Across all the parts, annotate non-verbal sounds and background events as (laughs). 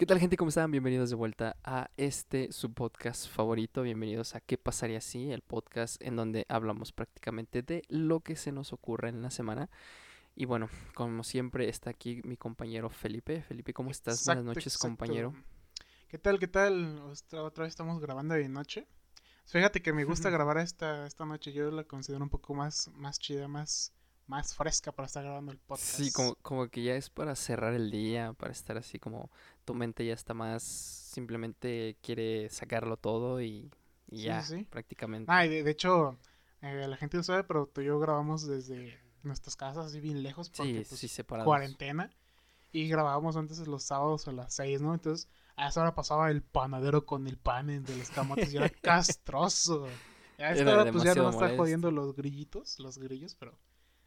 ¿Qué tal gente? ¿Cómo están? Bienvenidos de vuelta a este su podcast favorito. Bienvenidos a ¿Qué pasaría si? El podcast en donde hablamos prácticamente de lo que se nos ocurre en la semana. Y bueno, como siempre está aquí mi compañero Felipe. Felipe, ¿cómo estás? Exacto, Buenas noches, exacto. compañero. ¿Qué tal? ¿Qué tal? Otra, otra vez estamos grabando de noche. Fíjate que me gusta (laughs) grabar esta, esta noche. Yo la considero un poco más, más chida, más, más fresca para estar grabando el podcast. Sí, como, como que ya es para cerrar el día, para estar así como tu mente ya está más, simplemente quiere sacarlo todo y, y Sí, ya, sí, prácticamente. Ah, y de, de hecho, eh, la gente no sabe, pero tú y yo grabamos desde nuestras casas, así bien lejos, porque sí, pues, separados. cuarentena. Y grabábamos antes los sábados a las 6, ¿no? Entonces, a esa hora pasaba el panadero con el pan de los camotes y era (laughs) castroso. A esta Era hora, pues ya no está jodiendo los grillitos, los grillos, pero.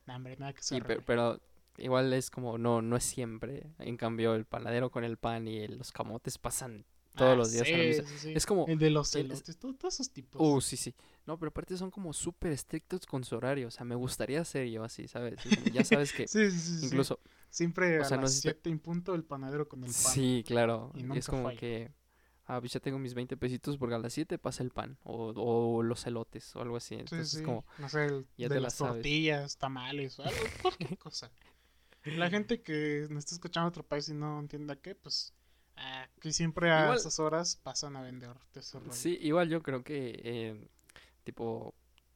No, hombre, nada que Sí, se pe- pero, igual es como, no, no es siempre. En cambio, el panadero con el pan y los camotes pasan todos los días a la Ah, sí, sí. Es como, El de los el- elotes, todo- todos esos tipos. uh, sí, sí. No, pero aparte son como súper estrictos con su horario. O sea, me gustaría ser yo así, ¿sabes? Ya sabes (laughs) que sí, sí, sí, sí. incluso, Siempre o a sea, no las sé si te- 7 en punto el panadero con el pan. sí, claro. Y Y nunca es como falla. que, ah, pues ya tengo mis 20 pesitos porque a las 7 pasa el pan. O, o los elotes o algo así. Sí, Entonces sí. es como, No sé, el- ya de te la las sabes. tortillas, tamales, o algo, (laughs) cualquier cosa. La gente que nos está escuchando en otro país y no entienda qué, pues. ah, que siempre a Igual- esas horas pasan a vender rollo. Sí, igual yo creo que, eh, tipo,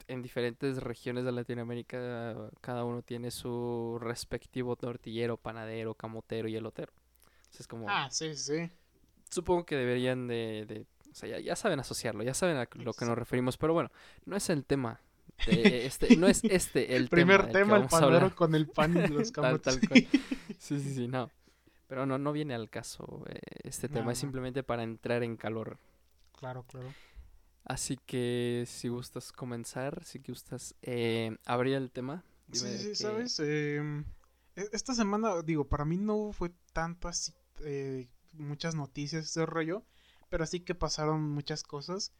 en diferentes regiones de Latinoamérica, cada uno tiene su respectivo tortillero, panadero, camotero y elotero. Entonces, es como, Ah, sí, sí, sí. Supongo que deberían de, de- o sea, ya, ya saben asociarlo, ya saben a lo que nos referimos, pero bueno, no es el tema. de este, (laughs) no es este el Primer tema, tema, el hablar. con el pan y los (laughs) camotes. tal cual. (laughs) Sí, sí, sí, no. Pero no, no viene al caso eh, este No, tema, es no. simplemente para entrar en calor. claro, claro. Así que si gustas comenzar, si gustas eh, abrir el tema. Sí, dime sí, ¿sabes? Em, e- esta semana, digo, para mí no fue tanto así, eh, muchas noticias, ese rollo, pero sí que pasaron muchas cosas.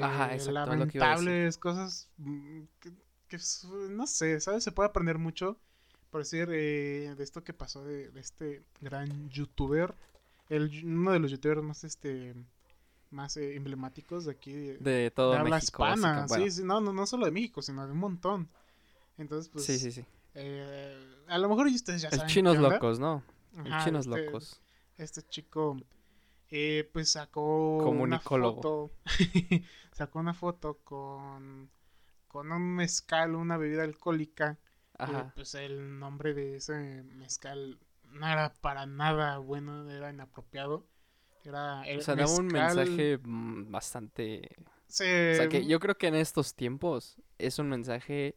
Ajá, eh, exacto, lamentables, cosas mm, que, no sé, ¿sabes? Se puede aprender mucho, por decir, eh, de esto que pasó de, de este gran youtuber, el, uno de los youtubers más, este, más eh, emblemáticos de aquí, de, De todo de habla México. hispana. bueno, Sí, sí, no, no, no solo de México, sino de un montón. Entonces, pues, sí, sí, sí. eh, a lo mejor ustedes ya El saben. chinos locos, ¿no? El Ajá, chinos este, locos. Este chico, eh, pues sacó una foto. (laughs) sacó una foto con, con un mezcal, una bebida alcohólica. y, Ajá. pues el nombre de ese mezcal no era para nada bueno, era inapropiado. Era el O sea, daba un mensaje mm, bastante... O sea, que yo creo que en estos tiempos es un mensaje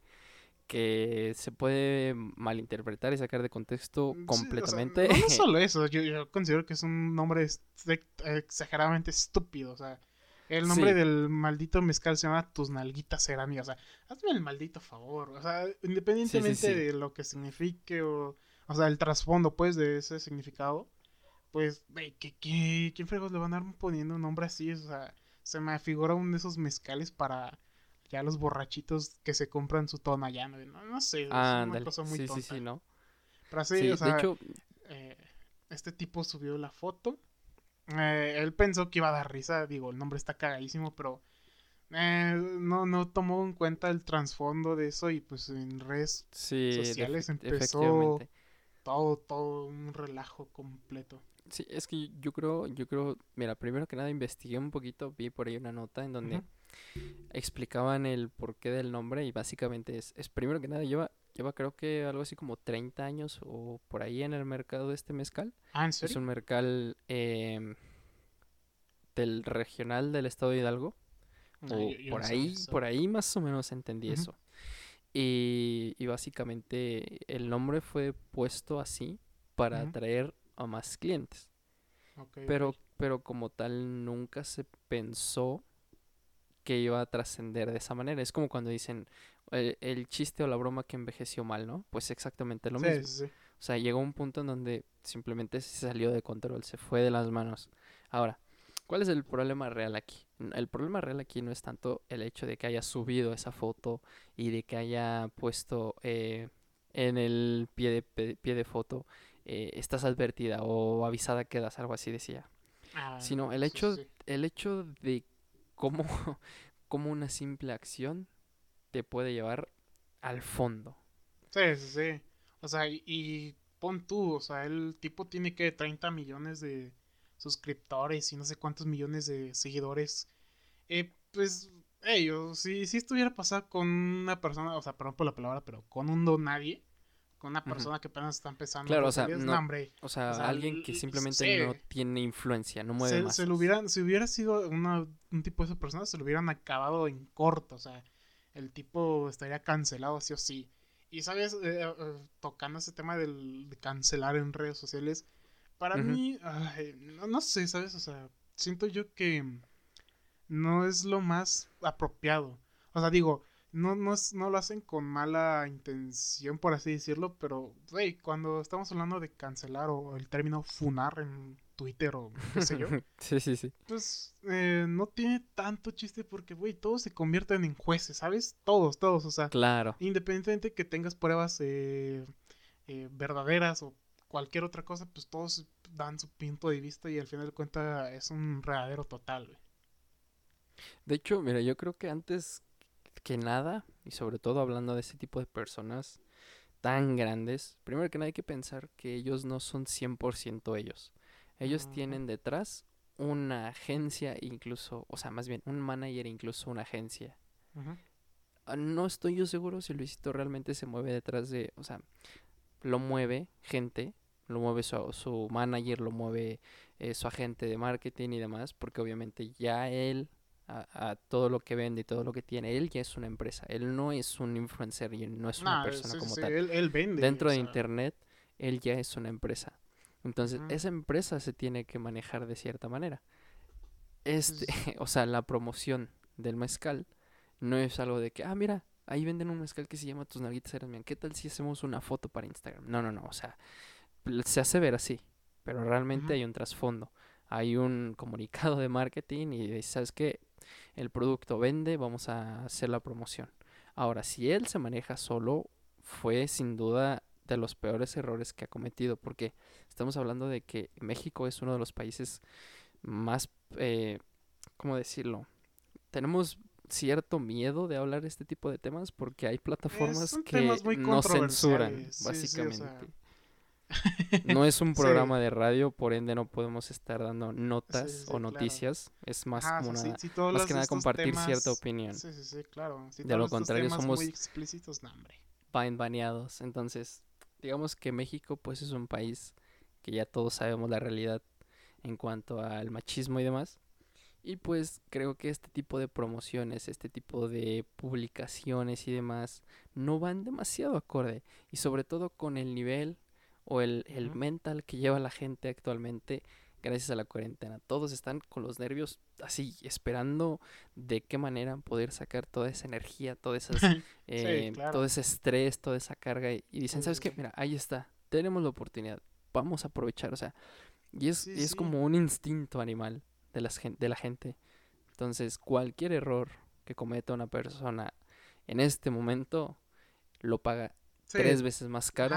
que se puede malinterpretar y sacar de contexto Sí, o sea, completamente. no, (laughs) solo eso, yo, yo considero que es un nombre ex- exageradamente estúpido. O sea, el nombre Sí. del maldito mezcal se llama Tus nalguitas serán. O sea, hazme el maldito favor. O sea, independientemente sí. de lo que signifique o, o sea, el trasfondo, pues, de ese significado, pues, güey, ¿qué, qué, quién fregos le van a dar poniendo un nombre así? O sea, se me figura uno de esos mezcales para ya los borrachitos que se compran su tonallano. No, no sé, es una Ándale. cosa muy Sí, tonta. sí, sí, ¿no? Pero así, Sí, o sea, de hecho, eh, este tipo subió la foto. Eh, él pensó que iba a dar risa, digo, el nombre está cagadísimo, pero eh, no, no tomó en cuenta el trasfondo de eso y pues en redes sí, sociales empezó- todo, todo un relajo completo. Sí, es que yo creo, yo creo, mira, primero que nada investigué un poquito, vi por ahí una nota en donde. Explicaban el porqué del nombre y básicamente es, es primero que nada lleva, lleva creo que algo así como 30 años o por ahí en el mercado de este mezcal. Ah, ¿en Es un mezcal em, del regional del estado de Hidalgo. No, o yo- yo por no ahí, eso. por ahí más o menos entendí eso. Y, y básicamente el nombre fue puesto así para atraer a más clientes. Pero, pero como tal nunca se pensó que iba a trascender de esa manera. Es como cuando dicen el, el chiste o la broma que envejeció mal, ¿no? Pues exactamente lo Sí, mismo. sí, sí. O sea, llegó un punto en donde simplemente se salió de control, se fue de las manos. Ahora, ¿cuál es el problema real aquí? El problema real aquí no es tanto el hecho de que haya subido esa foto y de que haya puesto eh, en el pie de, pie de foto, eh, estás advertida o avisada quedas, algo así decía. ah, sino el hecho, el hecho de cómo, (laughs) cómo una simple acción te puede llevar al fondo. Sí, sí, sí. O sea, y, pon tú, o sea, el tipo tiene que 30 millones de suscriptores y no sé cuántos millones de seguidores. Eh, pues, ellos, si, si estuviera pasado con una persona, o sea, perdón por la palabra, pero con un don nadie, con una persona que apenas está empezando. Claro, o sea, o, sea, alguien que simplemente no tiene influencia, no mueve más. Se lo hubieran, si hubiera sido una, un tipo de esa persona, se lo hubieran acabado en corto, o sea, el tipo estaría cancelado sí o sí. Y sabes, eh, eh, tocando ese tema del, de cancelar en redes sociales, para mí, no, no, sé, ¿sabes? O sea, siento yo que no es lo más apropiado. O sea, digo, no, no, no lo hacen con mala intención, por así decirlo, pero, güey, cuando estamos hablando de cancelar o el término funar en Twitter o qué sé yo. (laughs) sí, sí, sí. Pues eh, no tiene tanto chiste porque, güey, todos se convierten en jueces, ¿sabes? Todos, todos, o sea. Claro. Independientemente que tengas pruebas eh, eh, verdaderas o cualquier otra cosa, pues todos dan su punto de vista y al final de cuentas es un regadero total, güey. De hecho, mira, yo creo que antes que nada, y sobre todo hablando de ese tipo de personas tan grandes, primero que nada hay que pensar que ellos no son 100% ellos. Ellos tienen detrás una agencia incluso, o sea, más bien un manager incluso una agencia. Ah, no estoy yo seguro si Luisito realmente se mueve detrás de, o sea, lo mueve gente, lo mueve su, su manager, lo mueve eh, su agente de marketing y demás, porque obviamente ya él, a, todo lo que vende y todo lo que tiene, él ya es una empresa, él no es un influencer y no es una persona como tal. Él, vende. Dentro de Internet, él ya es una empresa. Entonces, esa empresa se tiene que manejar de cierta manera. Este, (laughs) o sea, la promoción del mezcal no es algo de que, ah, mira, ahí venden un mezcal que se llama Tus Nalguitas Eran. ¿Qué tal si hacemos una foto para Instagram? No, no, no, o sea, se hace ver así, pero realmente hay un trasfondo. Hay un comunicado de marketing y ¿sabes qué? El producto vende, vamos a hacer la promoción. Ahora, si él se maneja solo, fue sin duda de los peores errores que ha cometido, porque estamos hablando de que México es uno de los países más, eh, ¿cómo decirlo? Tenemos cierto miedo de hablar este tipo de temas porque hay plataformas que no censuran, básicamente. No es un (laughs) programa de radio, por ende no podemos estar dando notas o noticias. Es más como nada, más que nada compartir cierta opinión. claro. de lo contrario somos muy explícitos, baneados. Entonces, digamos que México pues es un país que ya todos sabemos la realidad en cuanto al machismo y demás. Y pues creo que este tipo de promociones, este tipo de publicaciones y demás no van demasiado acorde. Y sobre todo con el nivel o el, el mental que lleva la gente actualmente gracias a la cuarentena. Todos están con los nervios así, esperando de qué manera poder sacar toda esa energía, todo, esas, (laughs) eh, todo ese estrés, toda esa carga. Y, dicen, ¿sabes qué? Mira, ahí está, tenemos la oportunidad, vamos a aprovechar. O sea, y es, es como un instinto animal de, las, de la gente. Entonces, cualquier error que cometa una persona en este momento lo paga tres veces más caro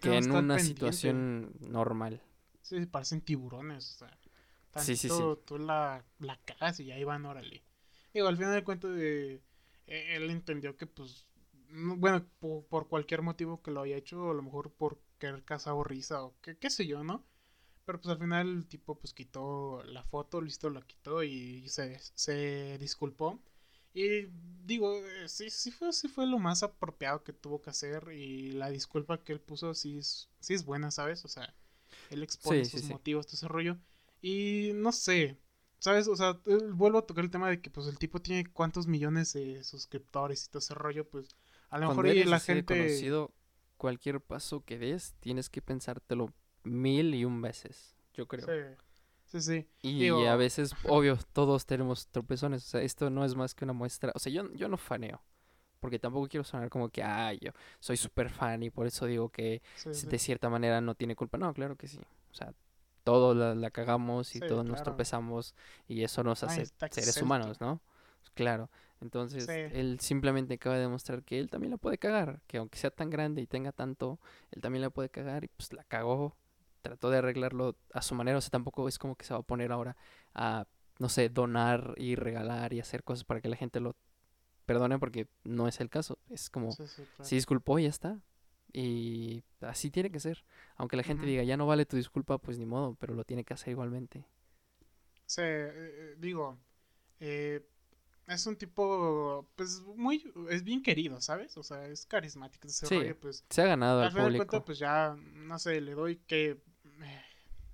que en una situación normal. Sí, parecen tiburones, o sea. sí, sí, sí. Tú la, la cagas y ahí van, órale. Digo, al final del cuento de... E, él entendió que, pues... Bueno, por, cualquier motivo que lo haya hecho, a lo mejor por querer cazar o risa o qué, qué sé yo, ¿no? Pero pues al final el tipo pues quitó la foto, listo, la quitó y se, se disculpó. Y digo, eh, sí, sí fue, sí fue lo más apropiado que tuvo que hacer y la disculpa que él puso sí es, sí es buena, ¿sabes? O sea, él expone sus motivos, todo ese rollo. Y no sé, ¿sabes? O sea, vuelvo a tocar el tema de que pues el tipo tiene cuántos millones de suscriptores y todo ese rollo, pues a lo mejor la gente... Conocido, cualquier paso que des, tienes que pensártelo mil y un veces, yo creo. Sí. Sí, sí. Y a veces, obvio, todos tenemos tropezones. O sea, esto no es más que una muestra. O sea, yo, yo no faneo. Porque tampoco quiero sonar como que, ay, yo soy súper fan y por eso digo que de cierta manera no tiene culpa. No, claro que sí. O sea, todos la, cagamos y todos nos tropezamos y eso nos hace seres humanos, ¿no? Claro. Entonces, él simplemente acaba de demostrar que él también la puede cagar. Que aunque sea tan grande y tenga tanto, él también la puede cagar y pues la cagó trató de arreglarlo a su manera, o sea, tampoco es como que se va a poner ahora a, no sé, donar y regalar y hacer cosas para que la gente lo perdone porque no es el caso, es como, Sí, sí, claro. se disculpó y ya está, y así tiene que ser, aunque la gente diga, ya no vale tu disculpa, pues ni modo, pero lo tiene que hacer igualmente. Sí, eh, eh, digo, eh, es un tipo, pues, muy, es bien querido, ¿sabes? O sea, es carismático ese Sí, rollo, pues, Se ha ganado al al final de público. cuentas, pues ya, no sé, le doy que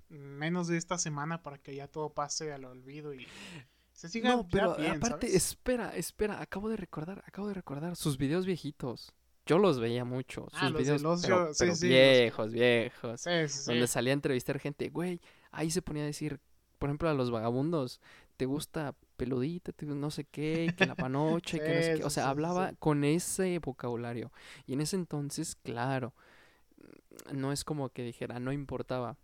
menos de esta semana para que ya todo pase al olvido y se siga No, pero bien, aparte, ¿sabes? espera, espera, acabo de recordar, acabo de recordar sus videos viejitos. Yo los veía mucho, sus Ah, los videos, sí, pero sí, los viejos, viejos, Sí, donde salía a entrevistar gente, güey, ahí se ponía a decir, por ejemplo, a los vagabundos, ¿te gusta peludita, no sé qué, que la panocha, y que no sé qué? O sea, hablaba con ese vocabulario. Y en ese entonces, claro, no es como que dijera, no importaba,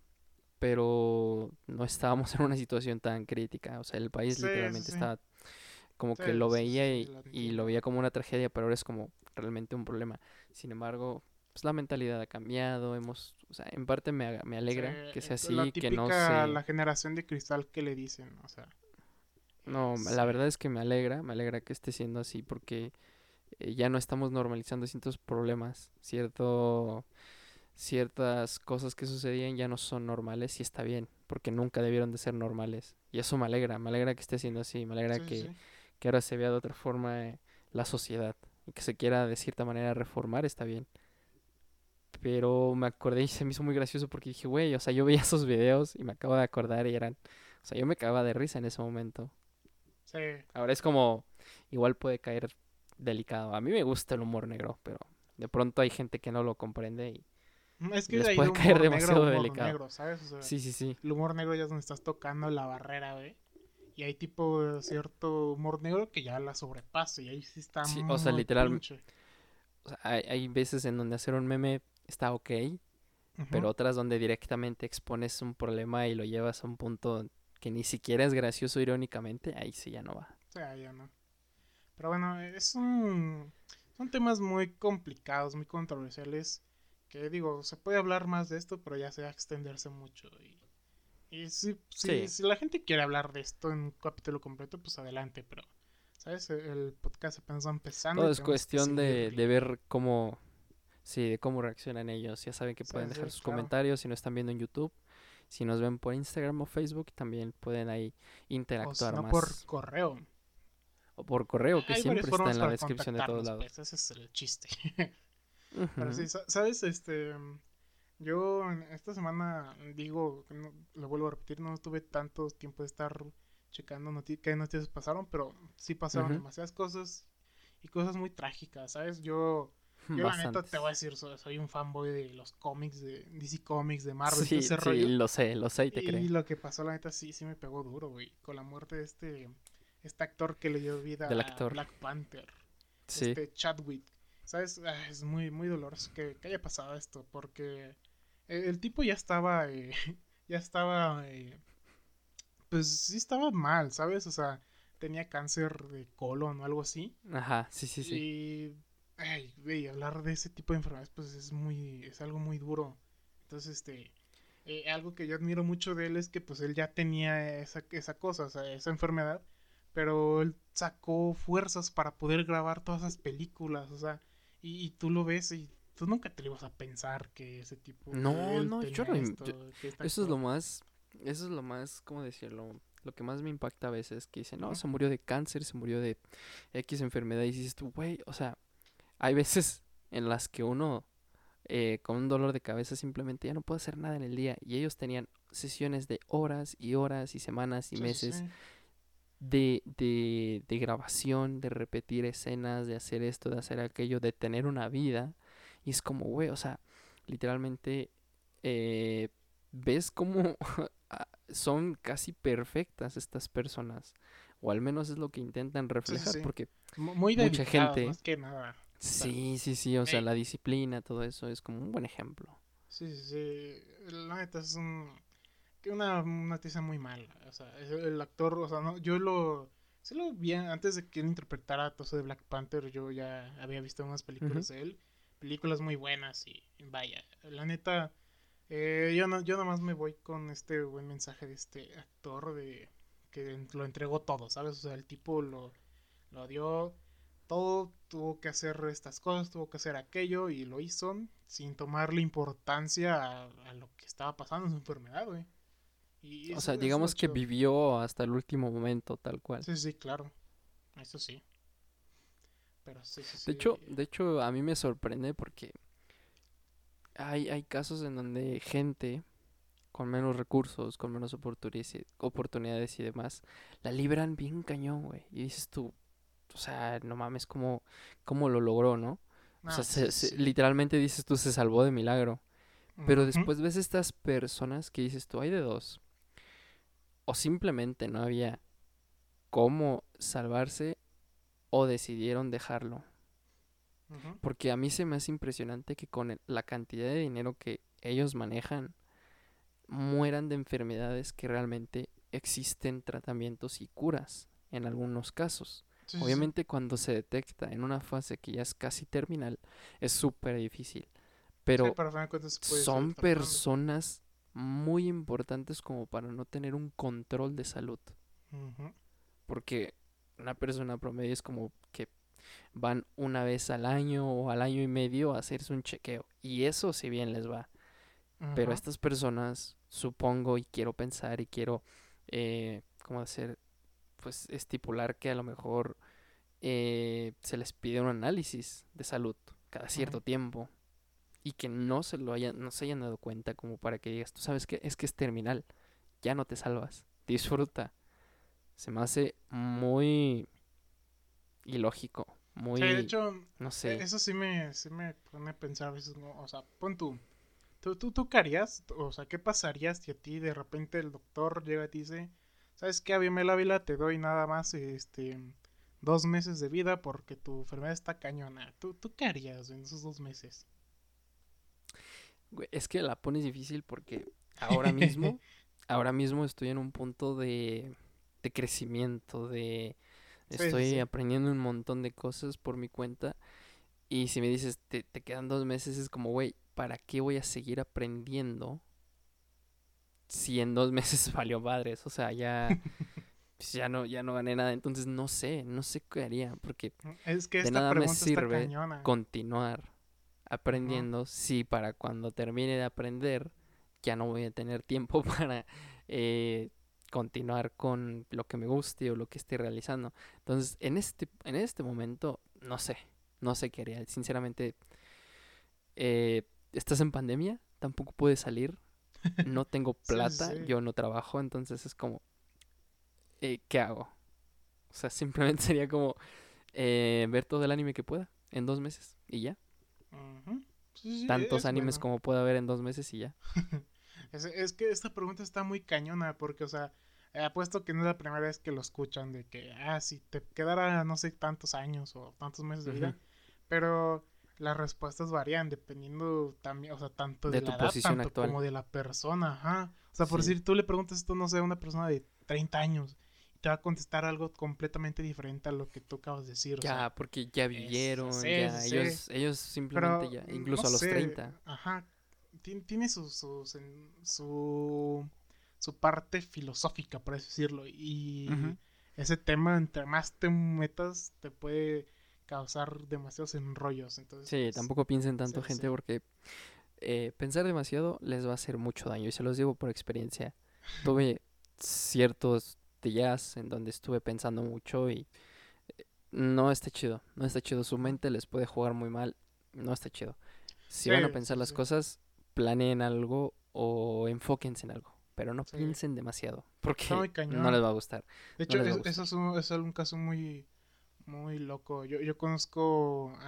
pero no estábamos (laughs) en una situación tan crítica. O sea, el país Sí, literalmente sí. estaba como Sí, que lo veía y, lo y entiendo. lo veía como una tragedia, pero ahora es como realmente un problema. Sin embargo, pues la mentalidad ha cambiado, hemos, o sea, en parte me, me alegra que sea es la así, que no se... la generación de cristal que le dicen, o sea. No, la verdad es que me alegra, me alegra que esté siendo así porque eh, ya no estamos normalizando ciertos problemas, cierto, ciertas cosas que sucedían ya no son normales y está bien, porque nunca debieron de ser normales. Y eso me alegra, me alegra que esté siendo así, me alegra Sí, que, sí. que ahora se vea de otra forma eh, la sociedad y que se quiera de cierta manera reformar, está bien. Pero me acordé y se me hizo muy gracioso porque dije, güey, o sea, yo veía (laughs) esos videos y me acabo de acordar y eran, o sea, yo me cagaba de risa en ese momento. Sí. Ahora es como, igual puede caer delicado. A mí me gusta el humor negro, pero de pronto hay gente que no lo comprende y Es que Les puede de humor caer negro demasiado humor delicado. negro, ¿sabes? O sea, sí, sí, sí. el humor negro ya es donde estás tocando la barrera, güey. Y hay tipo cierto humor negro que ya la sobrepasa y ahí sí está Sí, o sea, muy literal- pinche. O sea, hay, hay veces en donde hacer un meme está ok, pero otras donde directamente expones un problema y lo llevas a un punto que ni siquiera es gracioso irónicamente, ahí sí ya no va. O sea, ya no. Pero bueno, es un... Son temas muy complicados, muy controversiales. Que digo, se puede hablar más de esto, pero ya se va a extenderse mucho. Y, y si, si, Sí. si la gente quiere hablar de esto en un capítulo completo, pues adelante. Pero, ¿sabes? El- podcast apenas va empezando. Todo es cuestión de, de ver cómo, sí, de cómo reaccionan ellos. Ya saben que pueden dejar sus claro. comentarios si no están viendo en YouTube. Si nos ven por Instagram o Facebook, también pueden ahí O si interactuar no más. por correo. O por correo, que Hay siempre está en la descripción de todos contactarnos, lados. pues, ese es el chiste. (laughs) Pero sí, sa- ¿sabes? Este, yo en esta semana digo, no- lo vuelvo a repetir, no tuve tanto tiempo de estar checando noti- qué noticias pasaron, pero sí pasaron Ujú. demasiadas cosas y cosas muy trágicas, ¿sabes? Yo, (laughs) yo la neta te voy a decir, soy, soy un fanboy de los cómics, de DC Comics, de Marvel, Sí, ese sí, rollo. lo sé, lo sé y te Y creo. lo que pasó, la neta, sí, sí me pegó duro, güey. Con la muerte de este, este actor que le dio vida Del a actor. Black Panther Sí, este Chadwick. ¿Sabes? Ah, Es muy, muy doloroso que, que haya pasado esto, porque el, el tipo ya estaba, eh, (laughs) ya estaba, eh, pues sí estaba mal, ¿sabes? O sea, tenía cáncer de colon o algo así. ajá, sí, sí, sí. Y, ay, güey, hablar de ese tipo de enfermedades, pues es muy, es algo muy duro. Entonces, este, eh, algo que yo admiro mucho de él es que, pues, él ya tenía esa, esa cosa, o sea, esa enfermedad, pero él sacó fuerzas para poder grabar todas esas películas, o sea, y, y tú lo ves y tú nunca te lo ibas a pensar que ese tipo, No, no, yo no esto, yo- Eso es lo más, eso es lo más, ¿cómo decirlo? Lo que más me impacta a veces, que dicen, no, se murió de cáncer, se murió de X enfermedad, y dices tú, güey, o sea, hay veces en las que uno eh, con un dolor de cabeza simplemente ya no puede hacer nada en el día, y ellos tenían sesiones de horas y horas y semanas y sí, meses sí. De, de, de grabación, de repetir escenas, de hacer esto, de hacer aquello, de tener una vida. Y es como, güey, o sea, literalmente eh, ves cómo (laughs) son casi perfectas estas personas. O al menos es lo que intentan reflejar, sí. porque Mu- Muy mucha gente- más que nada. sí, sí, sí, o sea, la disciplina, todo eso es como un buen ejemplo. Sí, sí, sí. La neta es un, que una noticia muy mala. O sea, el actor, o sea, no, yo lo, sí lo vi antes de que él interpretara todo eso de Black Panther. Yo ya había visto unas películas de él, películas muy buenas y vaya, la neta, Eh, yo, no, yo nomás me voy con este buen mensaje de este actor de que lo entregó todo, ¿sabes? O sea, el tipo lo, lo dio todo, tuvo que hacer estas cosas, tuvo que hacer aquello y lo hizo sin tomarle importancia a, lo que estaba pasando en su enfermedad, güey. O sea, digamos que vivió hasta el último momento, tal cual. Sí, sí, claro. Eso sí. Pero sí, sí, De hecho, de hecho, a mí me sorprende porque hay, hay casos en donde gente con menos recursos, con menos oportunidades y demás, la libran bien cañón, güey. Y dices tú, o sea, no mames, ¿cómo, cómo lo logró, no? o sea, literalmente dices tú, se salvó de milagro. Pero después ves estas personas que dices tú, hay de dos. O simplemente no había cómo salvarse o decidieron dejarlo. Porque a mí se me hace impresionante que con la cantidad de dinero que ellos manejan, mueran de enfermedades que realmente existen tratamientos y curas en algunos casos. Obviamente cuando se detecta en una fase que ya es casi terminal, es súper difícil. Pero son personas muy importantes como para no tener un control de salud. Porque una persona promedio es como que van una vez al año o al año y medio a hacerse un chequeo. Y eso si bien les va. Pero estas personas, supongo y quiero pensar y quiero, eh, ¿cómo hacer? Pues estipular que a lo mejor eh, se les pide un análisis de salud cada cierto tiempo y que no se lo hayan, no se hayan dado cuenta como para que digas, tú sabes que es que es terminal, ya no te salvas, disfruta. Se me hace muy ilógico, muy... de hecho, no sé. E-, eso sí me, sí me pone a pensar a veces, o sea, pon tú, tú, tú, tú qué harías, o sea, ¿qué pasaría si a ti de repente el doctor llega y te dice, ¿sabes qué, Abimael Ávila? Te doy nada más, este, dos meses de vida porque tu enfermedad está cañona. ¿Tú, tú qué harías en esos dos meses? Es que la pones difícil porque ahora mismo, (laughs) ahora mismo estoy en un punto de, de crecimiento, de Estoy aprendiendo un montón de cosas por mi cuenta. Y si me dices, te, te quedan dos meses, es como, güey, ¿para qué voy a seguir aprendiendo si en dos (laughs) meses valió padres? O sea, ya, pues, ya, no, ya no gané nada. Entonces no sé, no sé qué haría. Porque es que de nada me sirve continuar aprendiendo si para cuando termine de aprender ya no voy a tener tiempo (laughs) para eh, continuar con lo que me guste o lo que esté realizando. Entonces, en este, en este momento, no sé, no sé qué haría. Sinceramente, eh, estás en pandemia, tampoco puedes salir, no (laughs) tengo plata, yo no trabajo, entonces es como, eh, ¿qué hago? O sea, (laughs) simplemente sería como eh, ver todo el anime que pueda en dos meses y ya. Tantos animes como pueda haber en dos meses y ya. (laughs) es, es, que esta pregunta está muy cañona porque, o sea, apuesto que no es la primera vez que lo escuchan de que, ah, si te quedara, no sé, tantos años o tantos meses de vida. Pero las respuestas varían dependiendo también, o sea, tanto de, la posición edad, como de la persona, ajá. O sea, por decir, tú le preguntas esto, no sé, a una persona de 30 años te va a contestar algo completamente diferente a lo que tú acabas de decir. Ya, porque ya vivieron, ya, ellos, ellos simplemente ya, incluso a los 30. Ajá, tiene su, su, su su parte filosófica, por así decirlo. Y ese tema, entre más te metas, te puede causar demasiados enrollos. Entonces, sí, tampoco piensen tanto, gente, porque eh, pensar demasiado les va a hacer mucho daño. Y se los digo por experiencia. Tuve (laughs) ciertos días en donde estuve pensando mucho y eh, no está chido. No está chido. Su mente les puede jugar muy mal. No está chido. Si van a pensar las cosas, planeen algo o enfóquense en algo pero no piensen demasiado, (laughs) porque no les va a gustar. De hecho, eso es un, es un caso muy, muy loco. Yo, yo conozco,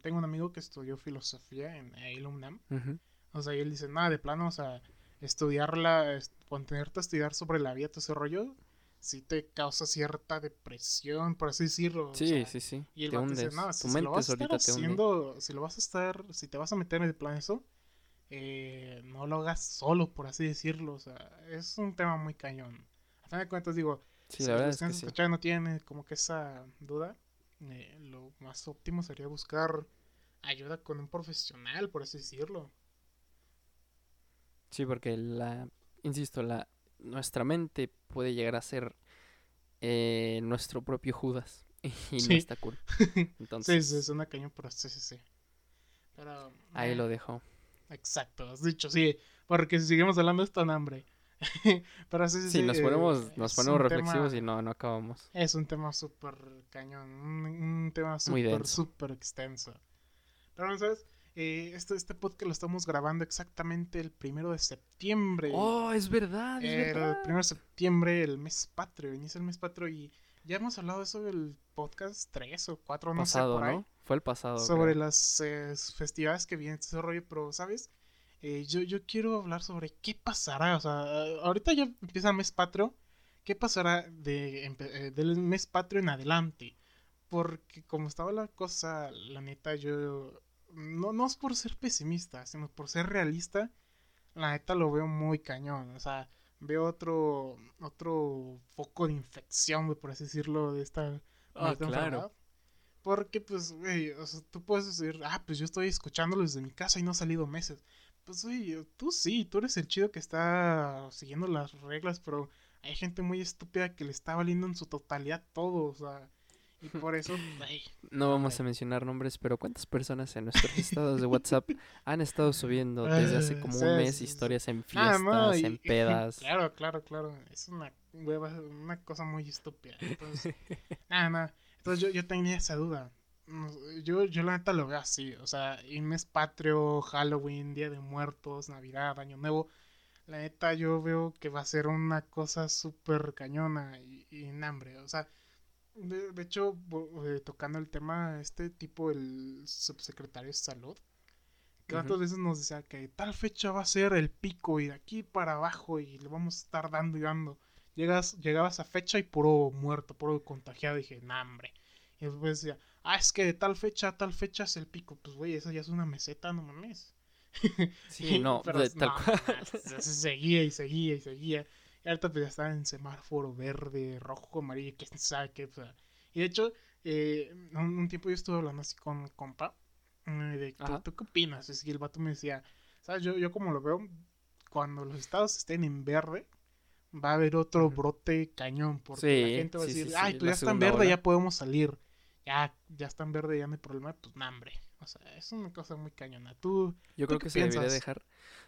tengo un amigo que estudió filosofía en el UNAM. O sea, y él dice, nada, de plano, o sea, estudiarla, ponerte a estudiar sobre la vida, todo ese rollo, sí te causa cierta depresión, por así decirlo. Sí, sí, sí. Y él dice, no, si, lo vas a estar haciendo, si lo vas a estar, si te vas a meter en el plan eso, eh, no lo hagas solo, por así decirlo. O sea, es un tema muy cañón. A fin de cuentas, digo, si la verdad es que no tiene como que esa duda, eh, lo más óptimo sería buscar ayuda con un profesional, por así decirlo. Sí, porque la, insisto, la, nuestra mente puede llegar a ser eh, nuestro propio Judas (laughs) y Sí. no está cool. Sí, Entonces, sí, es una cañón, pero sí, sí, sí. Pero, ahí eh, lo dejo. Exacto, has dicho, sí, porque si seguimos hablando esto en hambre. (laughs) pero sí, sí, Sí, sí, nos ponemos, nos es ponemos reflexivos tema- y no, no acabamos. Es un tema súper cañón, un, un tema súper, súper extenso. Pero, ¿sabes? Eh, este, este podcast lo estamos grabando exactamente el primero de septiembre. Oh, es verdad, es el verdad. primero de septiembre, el mes patrio, inicia el mes patrio y ya hemos hablado de eso del podcast 3 o 4, no pasado, sé, por ahí. ¿no? Fue el pasado. sobre creo. las eh, festividades que vienen, ese rollo, pero, ¿sabes? Eh, yo, yo quiero hablar sobre qué pasará, o sea, ahorita ya empieza el mes patrio, ¿qué pasará de, empe- eh, del mes patrio en adelante? Porque como estaba la cosa, la neta, yo, no, no es por ser pesimista, sino por ser realista, la neta lo veo muy cañón, o sea, veo otro, otro foco de infección, güey, por así decirlo, de esta, Ah, esta claro. enfermedad. Porque, pues, güey, o sea, tú puedes decir, ah, pues yo estoy escuchándolo desde mi casa y no he salido meses. Pues, güey, tú sí, tú eres el chido que está siguiendo las reglas, pero hay gente muy estúpida que le está valiendo en su totalidad todo, o sea, y por eso, (laughs) No vamos a mencionar nombres, pero ¿cuántas personas en nuestros estados de WhatsApp (laughs) han estado subiendo desde hace Ah, como sí, un mes sí, historias en Ah, fiestas, no, y- en (laughs) pedas? Claro, claro, claro. Es una hueva, una cosa muy estúpida. Entonces, nada, nada. Entonces yo, yo tenía esa duda. Yo, yo la neta lo veo así. O sea, y mes patrio, Halloween, Día de Muertos, Navidad, Año Nuevo. La neta yo veo que va a ser una cosa súper cañona y, y en hambre. O sea, de, de hecho, eh, tocando el tema, este tipo, el subsecretario de salud, que tantas veces nos decía que tal fecha va a ser el pico y de aquí para abajo y le vamos a estar dando y dando. Llegas, llegaba esa fecha y puro muerto, puro contagiado. Y dije, nah, hombre. Y después decía, ah, es que de tal fecha a tal fecha es el pico. Pues, güey, eso ya es una meseta, no mames. Sí, no, (laughs) Pero de- tal no, cual. se seguía y seguía y seguía. Y ahorita pues ya estaba en semáforo verde, rojo, amarillo, quién sabe qué. o sea. Y de hecho, eh, un, un tiempo yo estuve hablando así con compa. eh, De, ¿tú, qué opinas? Es que el vato me decía, ¿sabes? Yo, yo como lo veo, cuando los estados estén en verde, va a haber otro brote cañón. Porque Sí, la gente va a sí, decir, sí, ay, pues ya está en verde, ya podemos salir. Ya, ya está en verde, ya no hay problema. Pues, nah, hombre. O sea, es una cosa muy cañona. Tú, Yo ¿Tú creo que se debería dejar.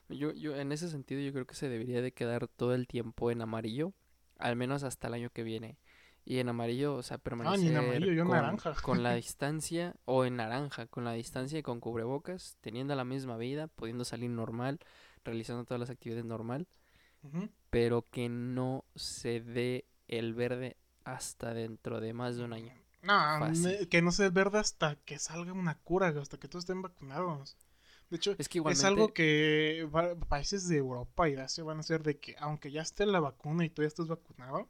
Yo, yo, en ese sentido, yo creo que se debería de quedar todo el tiempo en amarillo, al menos hasta el año que viene. Y en amarillo, o sea, Ah, ni permanecer en amarillo, yo en con, naranja. con la (laughs) distancia, o en naranja, con la distancia y con cubrebocas, teniendo la misma vida, pudiendo salir normal, realizando todas las actividades normal, pero que no se dé el verde hasta dentro de más de un año. No, Fácil. que no sea verde hasta que salga una cura, hasta que todos estén vacunados. De hecho, Es que es algo que va- países de Europa y de Asia van a hacer de que aunque ya esté la vacuna y tú ya estés vacunado,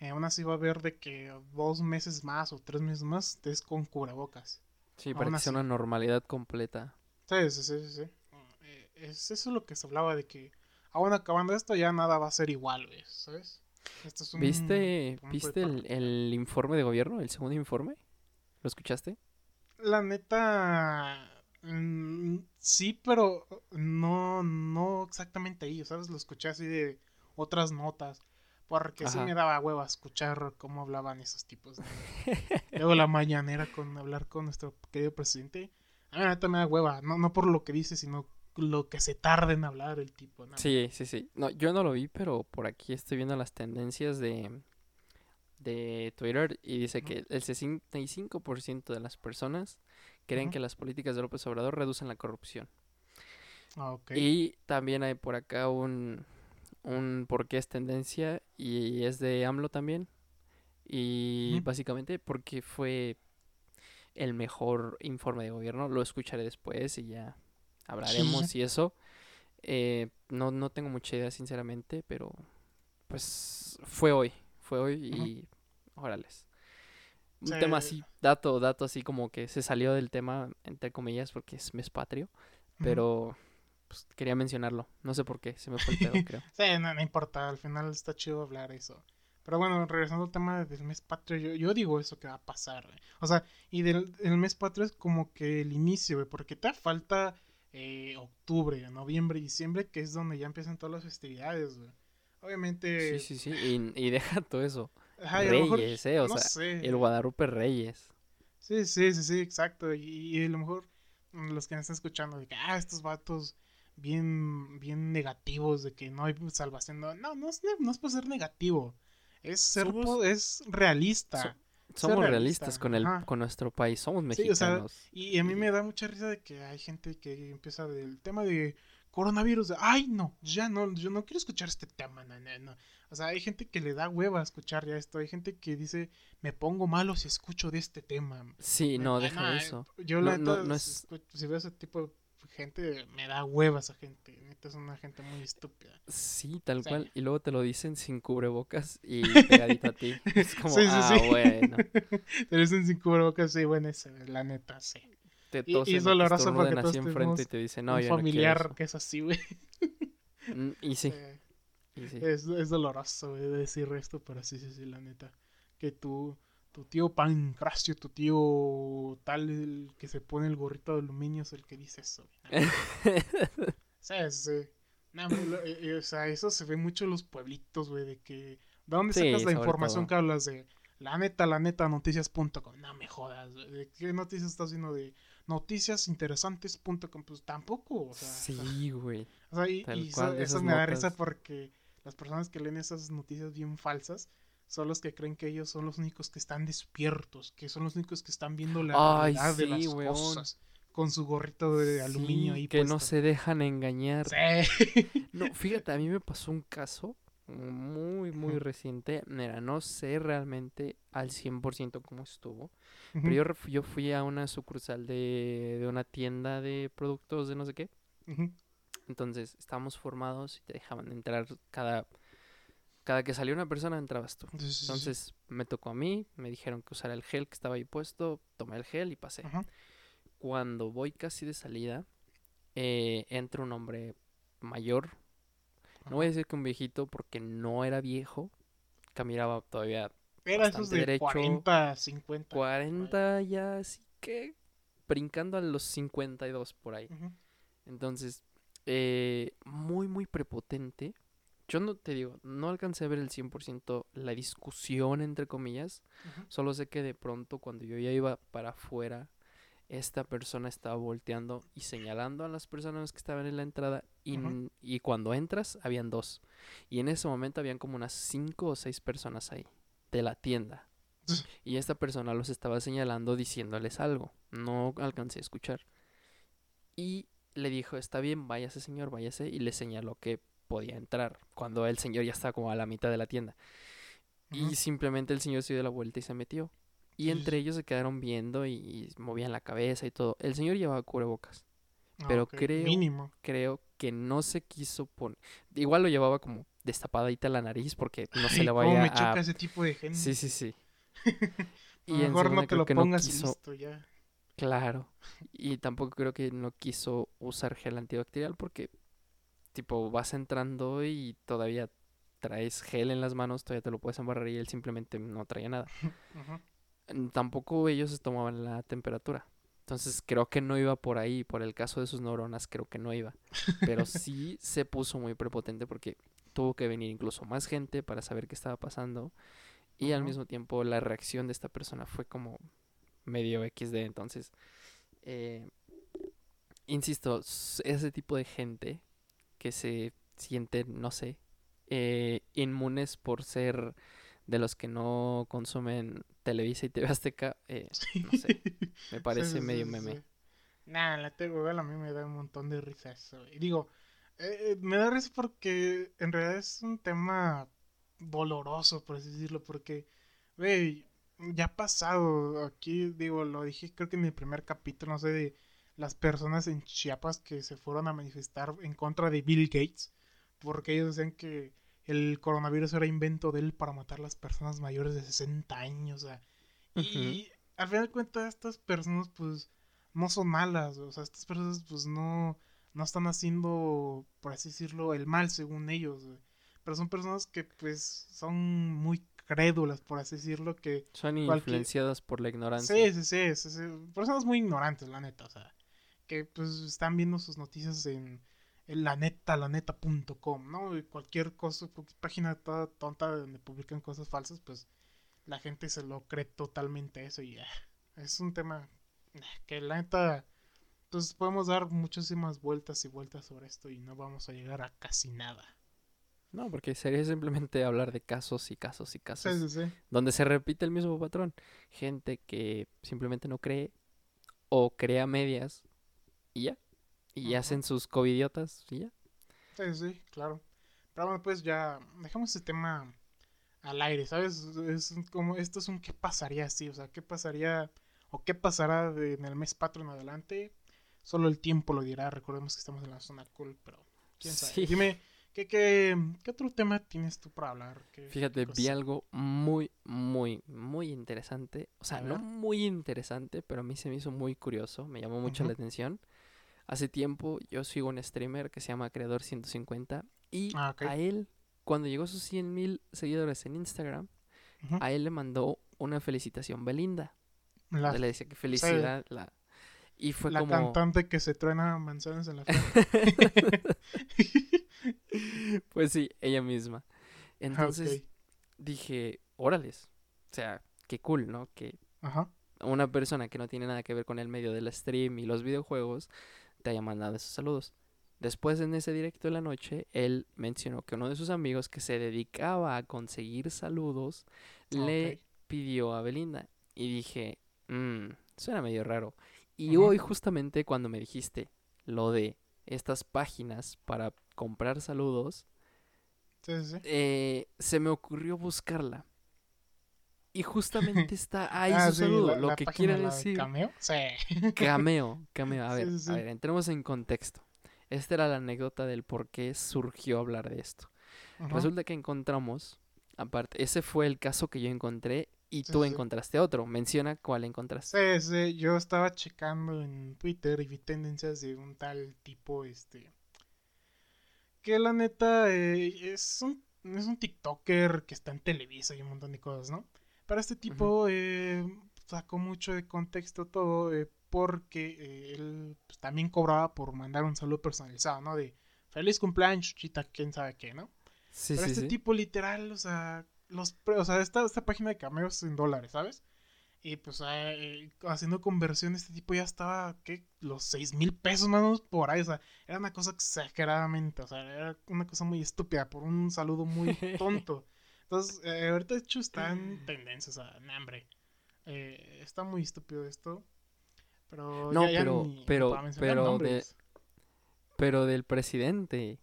eh, aún así va a haber de que dos meses más o tres meses más estés con cubrebocas. sí, para aún que sea una normalidad completa. Sí, sí, sí, sí, sí. Eh, Es eso lo que se hablaba de que aún acabando esto ya nada va a ser igual, güey, ¿sabes? Esto es un ¿Viste, ¿viste el, el informe de gobierno, el segundo informe? ¿Lo escuchaste? La neta, mm, sí, pero no, no exactamente ahí, ¿sabes? Lo escuché así de otras notas, porque sí Ajá. me daba hueva escuchar cómo hablaban esos tipos. de- (laughs) Luego la mañanera con hablar con nuestro querido presidente, a mí me da hueva, no, no por lo que dice, sino lo que se tarda en hablar el tipo, ¿no? Sí, sí, sí. No, yo no lo vi, pero por aquí estoy viendo las tendencias de, de Twitter y dice que el 65% de las personas creen que las políticas de López Obrador reducen la corrupción. Ah. Y también hay por acá un, un por qué es tendencia y es de AMLO también. Y básicamente porque fue el mejor informe de gobierno. Lo escucharé después y ya hablaremos y eso. Eh, no, no tengo mucha idea sinceramente, pero pues fue hoy. Fue hoy y órales. Un Sí. tema así, dato, dato así como que se salió del tema, entre comillas, porque es mes patrio. Pero pues, quería mencionarlo. No sé por qué, se me fue el pedo, (laughs) creo. Sí, no, no importa, al final está chido hablar eso. Pero bueno, regresando al tema del mes patrio, yo, yo digo eso que va a pasar, güey. O sea, y del el mes patrio es como que el inicio, porque te falta eh, octubre, noviembre, diciembre, que es donde ya empiezan todas las festividades, güey. Obviamente. Sí, sí, sí. Y, y deja todo eso. Ajá, mejor, Reyes, ¿eh? O no sea, sé. el Guadalupe Reyes. Sí, sí, sí, sí, exacto. Y, y a lo mejor mm, los que me están escuchando, de que, ah, estos vatos bien, bien negativos, de que no hay salvación. No, no, no es, ne- no es por ser negativo. Es ser, Somos- es realista. So- Somos realista, realistas con el ajá. con nuestro país, somos Sí, o sea, mexicanos. Y a mí me da mucha risa de que hay gente que empieza del tema de coronavirus, ay, no, ya no, yo no quiero escuchar este tema, no, no, no". O sea, hay gente que le da hueva a escuchar ya esto, hay gente que dice, me pongo malo si escucho de este tema. Sí, Me- no, deja eso. Yo No- la neta, no es- si veo ese tipo de gente, me da hueva esa gente. Neta es una gente muy estúpida. Sí, tal cual. Y luego te lo dicen sin cubrebocas y (laughs) pegadito a ti. Es como, Sí, sí, ah, sí. bueno. (laughs) Te dicen sin cubrebocas, sí, bueno, esa, la neta, sí. Te Y- y doloroso porque todos así enfrente y te dicen, no, un yo no familiar que es así, güey. Mm, Y sí, Eh, y sí. Es, es doloroso güey, decir esto, pero sí, sí, sí, la neta. Que tú, tu tío Pancracio, tu tío tal, el que se pone el gorrito de aluminio es el que dice eso. güey. (laughs) Sí, sí. No, güey, lo- eh, eh, o sea, eso se ve mucho en los pueblitos, güey, de que... ¿De dónde Sí, sacas la información todo. que hablas de la neta, la neta, noticias.com? No me jodas, güey, ¿de qué noticias estás viendo de noticiasinteresantes.com? Pues tampoco, o sea... Sí, güey. O sea, y, Tal y cual, eso, me da risa porque las personas que leen esas noticias bien falsas son los que creen que ellos son los únicos que están despiertos, que son los únicos que están viendo la Ay, realidad de las weón. cosas con su gorrito de aluminio ahí que no puesto. se dejan engañar. Sí. No, fíjate, a mí me pasó un caso muy, muy reciente. Mira, no sé realmente al 100% cómo estuvo. Pero yo, yo fui a una sucursal de, de una tienda de productos de no sé qué. Entonces, estábamos formados y te dejaban entrar cada... Cada que salió una persona entrabas tú. Entonces me tocó a mí, me dijeron que usara el gel que estaba ahí puesto, tomé el gel y pasé. Cuando voy casi de salida, eh, entra un hombre mayor. No voy a decir que un viejito porque no era viejo, caminaba todavía Era esos de derecho. 40, 50. 40 ya, así que brincando a los 52 por ahí. Entonces, eh, muy, muy prepotente. Yo no te digo, no alcancé a ver el 100% la discusión, entre comillas. Solo sé que de pronto, cuando yo ya iba para afuera, esta persona estaba volteando y señalando a las personas que estaban en la entrada. Y, cuando entras, habían dos. Y en ese momento habían como unas cinco o seis personas ahí, de la tienda. (laughs) Y esta persona los estaba señalando diciéndoles algo. No alcancé a escuchar. Y le dijo, está bien, váyase señor, váyase. Y le señaló que podía entrar. Cuando el señor ya estaba como a la mitad de la tienda. Y simplemente el señor se dio la vuelta y se metió. Y entre ellos se quedaron viendo y, y movían la cabeza y todo. El señor llevaba cubrebocas. Ah, pero creo- Mínimo. Creo que no se quiso poner. Igual lo llevaba como destapadita la nariz porque no se le cómo vaya me choca a. ese tipo de gente. Sí, sí, sí. (laughs) Y mejor no te lo no pongas quiso- listo, ya. Claro. Y tampoco creo que no quiso usar gel antibacterial porque, tipo, vas entrando y todavía traes gel en las manos, todavía te lo puedes embarrar y él simplemente no traía nada. (laughs) Mm, Tampoco ellos tomaban la temperatura. Entonces creo que no iba por ahí, por el caso de sus neuronas, creo que no iba. Pero (laughs) sí se puso muy prepotente porque tuvo que venir incluso más gente para saber qué estaba pasando. Y al mismo tiempo la reacción de esta persona fue como medio XD. Entonces, eh, insisto, ese tipo de gente que se siente, no sé, eh, inmunes por ser de los que no consumen Televisa y TV Azteca, eh, (laughs) no sé, me (laughs) parece Sí, sí, medio sí, meme. Nah, la tengo, a mí me da un montón de risa eso. Y digo, eh, eh, me da risa porque en realidad es un tema doloroso, por así decirlo, porque, güey, ya ha pasado. Aquí, digo, lo dije creo que en el primer capítulo, no sé, de las personas en Chiapas que se fueron a manifestar en contra de Bill Gates, porque ellos decían que el coronavirus era invento de él para matar a las personas mayores de 60 años. o sea, y al final de cuentas, estas personas, pues, no son malas, o sea, estas personas, pues, no, no están haciendo, por así decirlo, el mal según ellos, güey. Pero son personas que, pues, son muy crédulas, por así decirlo, que... Son cualquier- influenciadas por la ignorancia. Sí, sí, sí, sí, sí, personas muy ignorantes, la neta, o sea, que pues están viendo sus noticias en la neta, la neta.com, ¿no? Y cualquier cosa, cualquier página toda tonta donde publican cosas falsas, pues la gente se lo cree totalmente eso y ah, es un tema que la neta, pues podemos dar muchísimas vueltas y vueltas sobre esto y no vamos a llegar a casi nada. No, porque sería simplemente hablar de casos y casos y casos. Sí, sí, sí. Donde se repite el mismo patrón. Gente que simplemente no cree o crea medias y ya. Y hacen sus covidiotas y ya. Sí, sí, claro. Pero bueno, pues ya dejamos ese tema al aire, ¿sabes? Es como esto es un qué pasaría así, o sea, qué pasaría o qué pasará de- en el mes patrio en adelante. Solo el tiempo lo dirá. Recordemos que estamos en la zona cool, pero quién sabe. Sí. Dime, ¿qué, qué, qué otro tema tienes tú para hablar? ¿Qué Fíjate, vi algo muy, muy, muy interesante. O sea, no muy interesante, pero a mí se me hizo muy curioso. Me llamó mucho la atención. Hace tiempo yo sigo un streamer que se llama Creador 150 y Ah, a él, cuando llegó a sus 100 mil seguidores en Instagram, a él le mandó una felicitación Belinda. La, le decía que felicidad. La... Y fue la como... cantante que se truena manzanas en la frente. (laughs) pues sí, ella misma. Entonces dije, órales. O sea, qué cool, ¿no? Que Ajá. una persona que no tiene nada que ver con el medio del stream y los videojuegos te haya mandado esos saludos. Después en ese directo de la noche, él mencionó que uno de sus amigos que se dedicaba a conseguir saludos le Ok. pidió a Belinda. Y dije, mmm, suena medio raro. Y hoy justamente cuando me dijiste lo de estas páginas para comprar saludos, Sí, sí, sí. eh, se me ocurrió buscarla. Y justamente (laughs) está ahí Ah, su sí, saludo, la- lo la que quiere decir. Cameo. Sí. (laughs) Cameo, cameo. A ver, sí, sí. a ver, entremos en contexto. Esta era la anécdota del por qué surgió hablar de esto. Resulta que encontramos, aparte, ese fue el caso que yo encontré y tú encontraste otro. Menciona cuál encontraste. Sí, sí, yo estaba checando en Twitter y vi tendencias de un tal tipo, este, que la neta eh, es un, es un TikToker que está en Televisa y un montón de cosas, ¿no? Pero este tipo eh, sacó mucho de contexto todo eh, porque eh, él pues, también cobraba por mandar un saludo personalizado, ¿no? De feliz cumpleaños, chuchita, quién sabe qué, ¿no? Sí, Pero sí, este sí. tipo literal, o sea, los, o sea, esta, esta página de cameos en dólares, ¿sabes? Y pues eh, haciendo conversión, este tipo ya estaba, ¿qué? Los seis mil pesos más o menos por ahí, o sea, era una cosa exageradamente, o sea, era una cosa muy estúpida por un saludo muy (laughs) tonto. Entonces, eh, ahorita de hecho está en tendencia, o sea, nah, hombre. Eh, está muy estúpido esto. Pero No, ya- ya pero- ni- pero- pero de- nombres. Pero del presidente.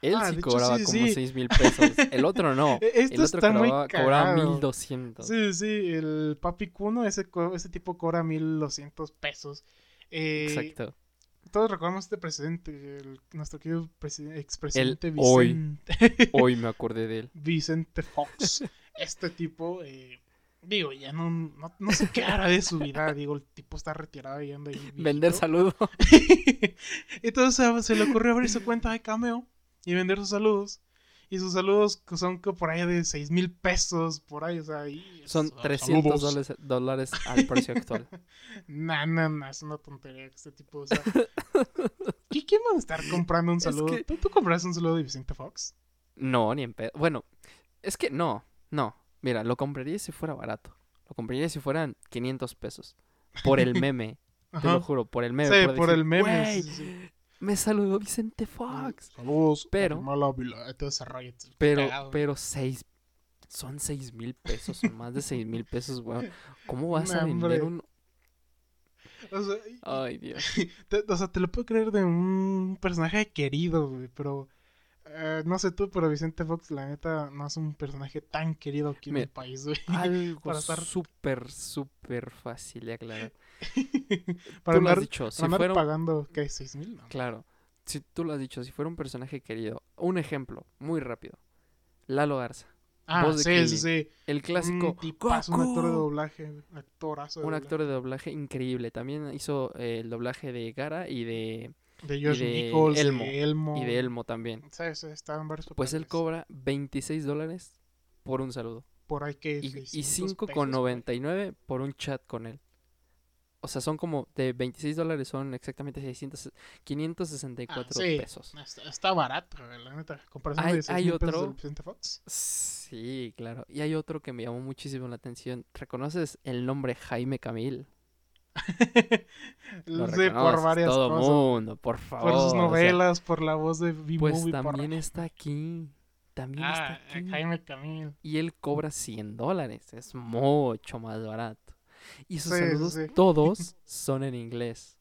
Él Ah, sí hecho, cobraba sí, como sí. seis mil pesos. El otro no. (laughs) E- Esto El otro está muy cobraba, cobraba cagado. 1200. Sí, sí, el Papi Kuno, ese, ese tipo cobra 1200 pesos. Eh, Exacto. Todos recordamos este presidente, el- nuestro querido preside- expresidente hoy. Vicente, (laughs) Hoy me acordé de él. (laughs) Vicente Fox. Este tipo, eh, digo, ya no, no, no sé qué hará de su vida. Digo, el tipo está retirado y anda ahí. Vender viejito. saludo. (laughs) Entonces se le ocurrió abrir su cuenta de Cameo y vender sus saludos. Y sus saludos son por ahí de 6 mil pesos, por ahí, o sea, y Son esos 300 saludos. dólares, dólares al precio actual. Nah, nah, nah, es una tontería que este tipo, o sea. ¿Qué quién va a estar comprando un Es saludo? que- ¿Tú, ¿Tú compraste un saludo de Vicente Fox? No, ni en pedo. Bueno, es que no, no. Mira, lo compraría si fuera barato. Lo compraría si fueran 500 pesos. Por el (laughs) meme. Te lo juro, por el meme. Sí, por el meme. "Güey, sí, sí, sí. Me saludó Vicente Fox. Saludos. Pero- qué Pero, pero seis. Son seis mil pesos, son más de seis mil pesos, weón. ¿Cómo (laughs) vas a vender hombre. un...? (laughs) O sea, y- Ay, Dios. (laughs) te, o sea, te lo puedo creer de un personaje querido, güey, pero... eh, no sé tú, pero Vicente Fox, la neta, no es un personaje tan querido aquí en Mira, el país, güey. (laughs) Algo Para estar- súper, súper fácil de aclarar. (laughs) para tú lo has andar, dicho, si andar fuera... pagando, ¿qué? ¿6 mil? No. Claro, si tú lo has dicho, si fuera un personaje querido. Un ejemplo, muy rápido. Lalo Garza. Ah, Voz de sí, Krillin. sí, sí. El clásico... Un tipazo, un actor de doblaje, actorazo de Un doblaje. actor de doblaje increíble. También hizo eh, el doblaje de Gara y de, De Josh de Nichols, Elmo, de Elmo. y de Elmo también. Estaban varios Pues él cobra 26 dólares por un saludo. Por ahí que Y, y 600 pesos, 5,99 por un chat con él. O sea, son como de 26 dólares, son exactamente 600, 564 Ah, sí. pesos. Está, está barato, la neta. Comparación Hay- de 6 hay mil pesos otro- del Fox. Sí, claro. Y hay otro que me llamó muchísimo la atención. ¿Reconoces el nombre Jaime Camil? (laughs) Lo sé por varias todo cosas. mundo, por favor. Por sus o sea, novelas, por la voz de B-Movie. pues por... también está aquí. También está Ah, aquí. Jaime Camil. Y él cobra 100 dólares. Es mucho más barato. Y sus Sí, saludos sí. todos (laughs) son en inglés.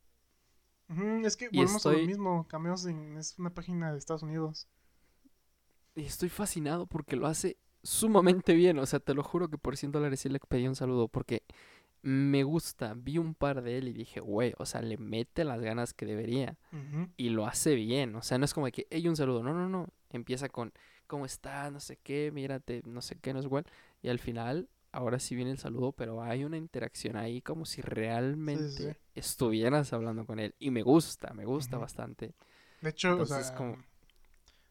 Es que Y volvemos a lo mismo. Cameos en- es una página de Estados Unidos. Y estoy fascinado porque lo hace sumamente bien. O sea, te lo juro que por 100 dólares sí le pedí un saludo porque me gusta. Vi un par de él y dije, güey, o sea, le mete las ganas que debería. Y lo hace bien. O sea, no es como que, hey, un saludo. No, no, no. Empieza con, ¿cómo estás? No sé qué, mírate, no sé qué, no es igual. Y al final, ahora sí viene el saludo, pero hay una interacción ahí como si realmente sí. estuvieras hablando con él. Y me gusta, me gusta bastante. De hecho, o sea, como-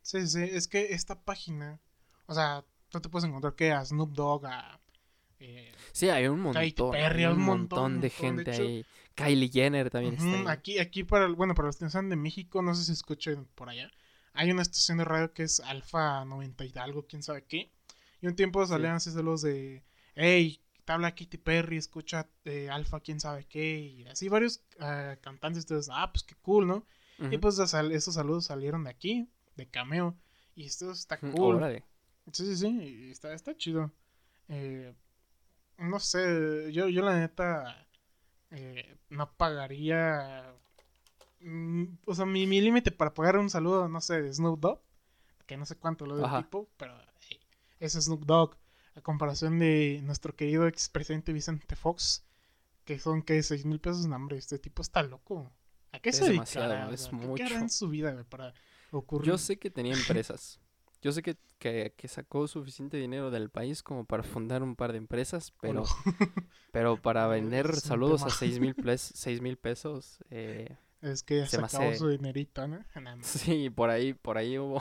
sí, sí, es que esta página, o sea, tú te puedes encontrar que a Snoop Dogg, a eh, Sí, hay un Katy montón, Perry, hay un un montón, montón de montón, de gente hecho- ahí. Kylie Jenner también está ahí. aquí, aquí para, bueno, para los que no sean de México, no sé si escuchen por allá, hay una estación de radio que es Alfa 90 y algo, quién sabe qué, y un tiempo salían así los de, hey, te habla Katy Perry, escucha eh, Alfa, quién sabe qué, y así varios ah, cantantes, entonces, ah, pues qué cool, ¿no? Y pues esos saludos salieron de aquí, de cameo. Y esto está cool. órale. Sí, sí, sí, está, está chido. Eh, no sé, yo, yo la neta eh, no pagaría. mm, o sea, mi, mi límite para pagar un saludo, no sé, de Snoop Dogg, que no sé cuánto lo del tipo, pero hey, es Snoop Dogg. A comparación de nuestro querido expresidente Vicente Fox, que son que 6 mil pesos, no, hombre, este tipo está loco. ¿A qué Es se dedicará? Es sea, ¿Qué hará mucho. en su vida güey, para ocurrir? Yo sé que tenía (laughs) empresas. Yo sé que, que, que sacó suficiente dinero del país como para fundar un par de empresas, pero, (laughs) pero para vender es saludos a tema. 6 mil (laughs) ples- seis mil pesos, eh, Es que ya Se hace- su dinerito, ¿no? (laughs) Sí, por ahí, por ahí hubo,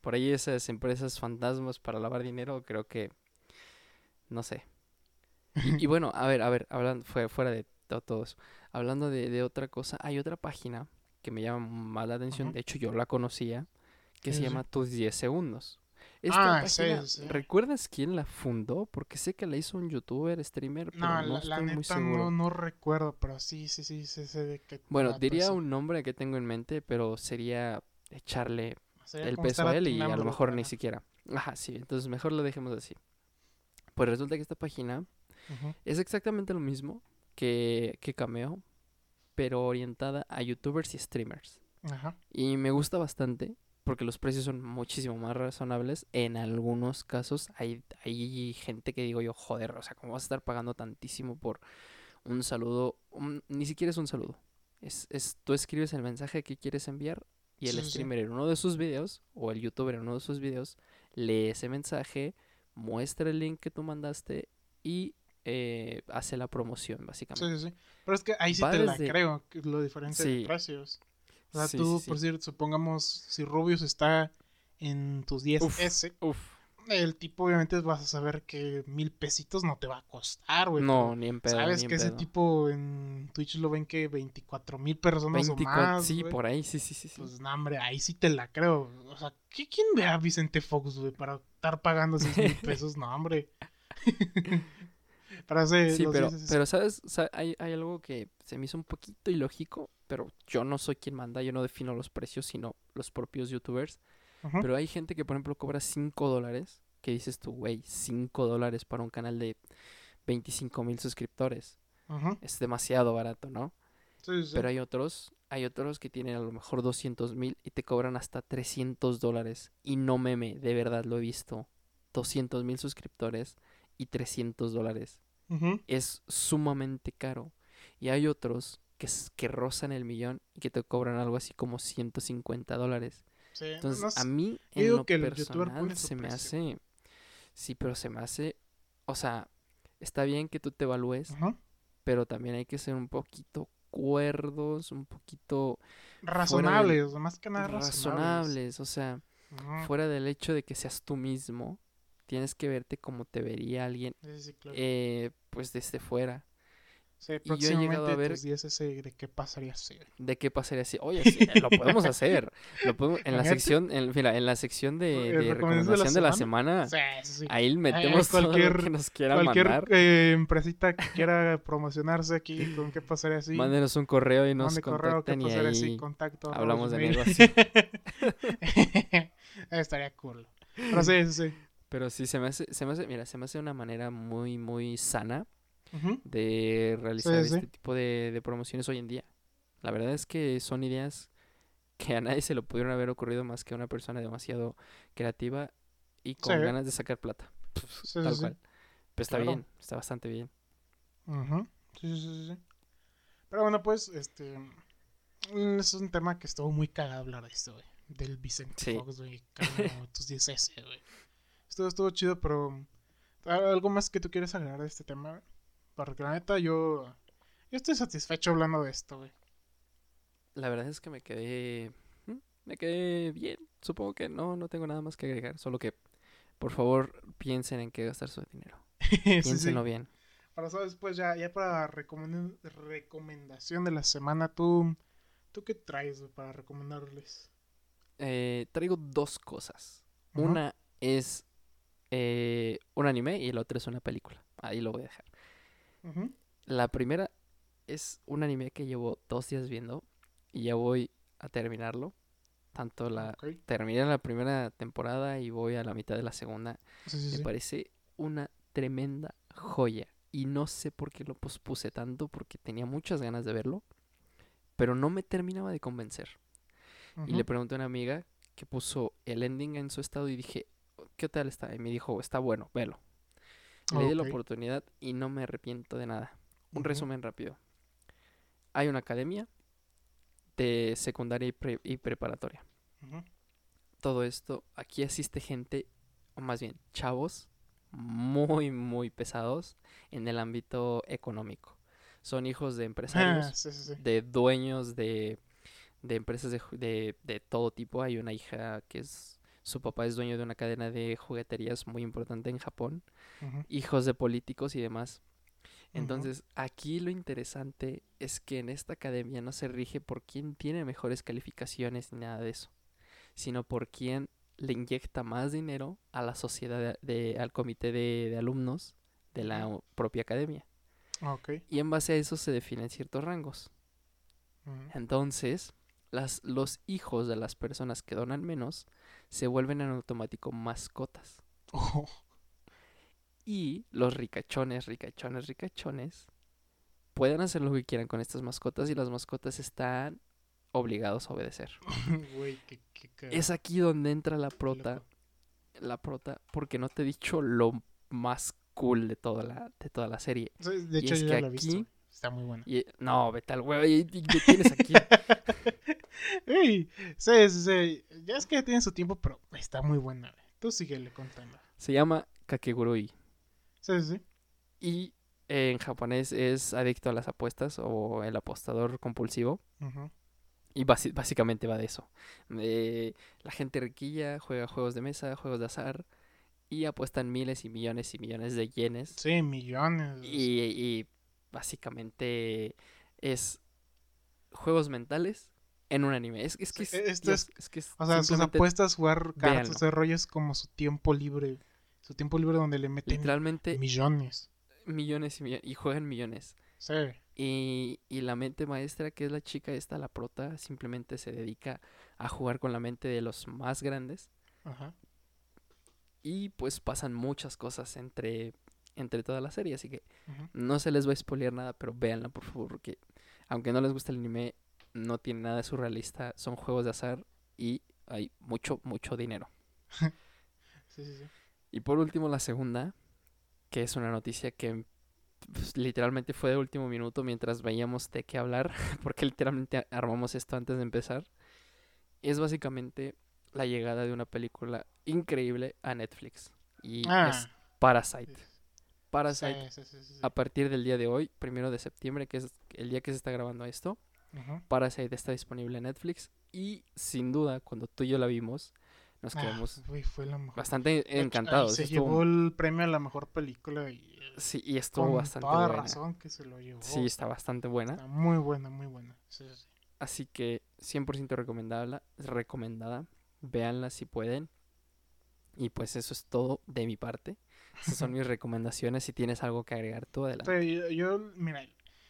por ahí esas empresas fantasmas para lavar dinero, creo que, no sé. Y, y bueno, a ver, a ver, hablando, fue, fuera de to- todo eso, hablando de, de otra cosa, hay otra página que me llama más la atención, de hecho yo la conocía, que Sí, se llama Tus 10 Segundos. Esta Ah, sí, página, sí. ¿recuerdas quién la fundó? Porque sé que la hizo un youtuber, streamer, pero No, no, la, estoy la muy neta seguro. no, no recuerdo, pero sí, sí, sí, sé de qué. Bueno, diría eso. un nombre que tengo en mente, pero sería echarle Sería el peso a él y a lo mejor ni siquiera. Ajá, sí, entonces mejor lo dejemos así. Pues resulta que esta página es exactamente lo mismo que, que Cameo, pero orientada a youtubers y streamers. Ajá. Y me gusta bastante porque los precios son muchísimo más razonables. En algunos casos hay, hay gente que digo yo, joder, o sea, ¿cómo vas a estar pagando tantísimo por un saludo? Un- ni siquiera es un saludo. Es, es, tú escribes el mensaje que quieres enviar y el Sí, sí, sí. streamer en uno de sus videos o el youtuber en uno de sus videos lee ese mensaje, muestra el link que tú mandaste y eh, hace la promoción, básicamente. Sí, sí, sí. Pero es que ahí sí Va te la creo, que es lo diferente de precios. O sea, Sí, tú, sí, por decir, supongamos, si Rubius está en tus 10S, Uf, el tipo obviamente vas a saber que mil pesitos no te va a costar, güey. no, ni en pedo. Sabes ni en que ese tipo en Twitch lo ven que 24 mil personas 24, o más. sí, güey. por ahí, sí, sí, sí. Pues no, hombre, ahí sí te la creo. O sea, ¿qué, ¿quién ve a Vicente Fox, güey, para estar pagando 6 mil (laughs) pesos? No, hombre. (laughs) (laughs) para hacer Sí, los pero, 10 es- pero ¿sabes? Sa- Hay, hay algo que se me hizo un poquito ilógico, pero yo no soy quien manda, yo no defino los precios, sino los propios youtubers. Pero hay gente que, por ejemplo, cobra 5 dólares, que dices tú, güey, 5 dólares para un canal de 25 mil suscriptores. Es demasiado barato, ¿no? Sí, sí. Pero hay otros, hay otros que tienen a lo mejor 200 mil y te cobran hasta 300 dólares. Y no meme, de verdad lo he visto. 200 mil suscriptores y 300 dólares. Es sumamente caro. Y hay otros que, que rozan el millón y que te cobran algo así como 150 dólares. Sí, Entonces, no a mí, en lo que personal, se me hace... Sí, pero se me hace... O sea, está bien que tú te evalúes, pero también hay que ser un poquito cuerdos, un poquito Razonables, más que nada razonables. razonables. O sea, fuera del hecho de que seas tú mismo, tienes que verte como te vería alguien Sí, sí, claro. eh, pues desde fuera. Sí, Y yo he llegado a ver- ese de qué pasaría si. ¿De qué pasaría así? Oye, (laughs) sí, lo podemos hacer. Lo podemos- en la sección, en, mira, en la sección de, Eh, de recomendación de la semana, Sí, sí, sí. ahí metemos todo lo cualquier- que nos quiera Cualquier mandar. eh, empresita que quiera promocionarse aquí con qué pasaría así. Mándenos un correo y nos mande correo contacten y pasaría así, ahí contacto. hablamos de negocio. (laughs) Estaría cool. Pero sí, sí, sí. Pero sí, se me hace, se me hace, mira, se me hace una manera muy, muy sana De realizar sí. este tipo de, de promociones hoy en día. La verdad es que son ideas que a nadie se le pudieron haber ocurrido más que a una persona demasiado creativa y con Sí. ganas de sacar plata. Sí, tal sí, sí. cual. Pero está Claro. bien, está bastante bien. Sí, sí, sí, sí. Pero bueno, pues, este. mm, Es un tema que estuvo muy cagado hablar de esto, güey. Del Vicente Sí. Fox, güey. Como tus 10 S, güey. Estuvo, estuvo chido, pero. ¿Algo más que tú quieres agregar de este tema, güey? Porque la neta, yo. Yo estoy satisfecho hablando de esto, güey. La verdad es que me quedé. ¿Mm? Me quedé bien. Supongo que no, no tengo nada más que agregar. Solo que, por favor, piensen en qué gastar su dinero. (laughs) Sí, sí. Piénsenlo bien. Para eso después, ya, ya para recomen- recomendación de la semana, ¿tú, ¿tú qué traes güey, para recomendarles? Eh, traigo dos cosas. Una es eh, un anime y la otra es una película. Ahí lo voy a dejar. La primera es un anime que llevo dos días viendo y ya voy a terminarlo. Tanto la... Ok. Terminé la primera temporada y voy a la mitad de la segunda. Sí, sí, Me sí. parece una tremenda joya. Y no sé por qué lo pospuse tanto, porque tenía muchas ganas de verlo, pero no me terminaba de convencer. Y le pregunté a una amiga que puso el ending en su estado y dije, ¿qué tal está? Y me dijo, está bueno, velo. Le di la oportunidad y no me arrepiento de nada. Un resumen rápido. Hay una academia de secundaria y, pre- y preparatoria. Todo esto, aquí asiste gente, o más bien chavos, muy, muy pesados en el ámbito económico. Son hijos de empresarios, Ah, sí, sí, sí. de dueños de, de empresas de, de todo tipo. Hay una hija que es, su papá es dueño de una cadena de jugueterías muy importante en Japón, hijos de políticos y demás. Entonces, aquí lo interesante es que en esta academia no se rige por quién tiene mejores calificaciones ni nada de eso, sino por quién le inyecta más dinero a la sociedad, de, de- al comité de, de alumnos de la propia academia. Ok. Y en base a eso se definen ciertos rangos. Entonces, las, los hijos de las personas que donan menos se vuelven en automático mascotas. Oh, (laughs) Y los ricachones, ricachones, ricachones pueden hacer lo que quieran con estas mascotas y las mascotas están obligados a obedecer. (laughs) Qué, Es aquí donde entra la prota, la prota, porque no te he dicho lo más cool de toda la, de toda la serie. De y hecho, es yo que ya la he visto. aquí-. Está muy buena. Y, no, vete al huevo, y, tienes aquí. (laughs) Sí, sí, sí. Ya es que tiene su tiempo, pero está muy buena. Tú síguele contando. Se llama Kakegurui. Sí, sí, sí. Y en japonés es adicto a las apuestas o el apostador compulsivo. Y básicamente va de eso. Eh, la gente riquilla juega juegos de mesa, juegos de azar y apuestan miles y millones y millones de yenes. Sí, millones. Y, y básicamente es juegos mentales en un anime. Es, es que es, esto Dios, es- es que es O sea, sus apuestas, jugar cartas, ese rollo es como su tiempo libre. Su tiempo libre donde le meten literalmente millones. millones y millones y juegan millones. Sí. Y, y la mente maestra, que es la chica esta, la prota, simplemente se dedica a jugar con la mente de los más grandes. Ajá. Y pues pasan muchas cosas entre, entre toda la serie. Así que no se les va a spoilear nada, pero véanla por favor. Porque aunque no les guste el anime, no tiene nada de surrealista. Son juegos de azar y hay mucho, mucho dinero. (laughs) Sí, sí, sí. Y por último, la segunda, que es una noticia que pues, literalmente fue de último minuto mientras veíamos de qué hablar, (laughs) porque literalmente armamos esto antes de empezar, es básicamente la llegada de una película increíble a Netflix. Y Ah. es Parasite. Parasite, Sí, sí, sí, sí, sí. a partir del día de hoy, primero de septiembre, que es el día que se está grabando esto, Ujú. Parasite está disponible en Netflix. Y sin duda, cuando tú y yo la vimos, nos Ah, quedamos güey, fue la mejor. bastante encantados. Se estuvo- llevó el premio a la mejor película y Sí, y estuvo con bastante toda buena. razón que se lo llevó. Sí, está bastante buena. Está muy buena, muy buena. Sí, sí, sí. Así que 100% recomendable, recomendada. Véanla si pueden. Y pues eso es todo de mi parte. Esas son (laughs) mis recomendaciones. Si tienes algo que agregar tú, adelante. Yo- mira,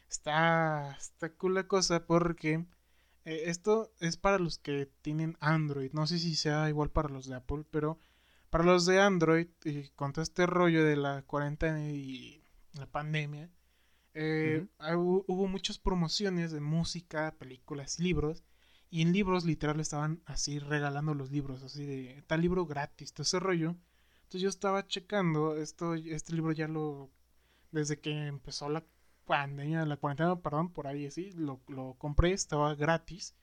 está, está cool la cosa porque eh, esto es para los que tienen Android. No sé si sea igual para los de Apple, pero para los de Android, y con todo este rollo de la cuarentena y la pandemia, eh, ah, hu- hubo muchas promociones de música, películas y libros. Y en libros literal estaban así regalando los libros, así de tal libro gratis, todo ese rollo. Entonces yo estaba checando, esto, este libro ya lo, desde que empezó la pandemia, la cuarentena, perdón, por ahí así, lo, lo compré, estaba gratis.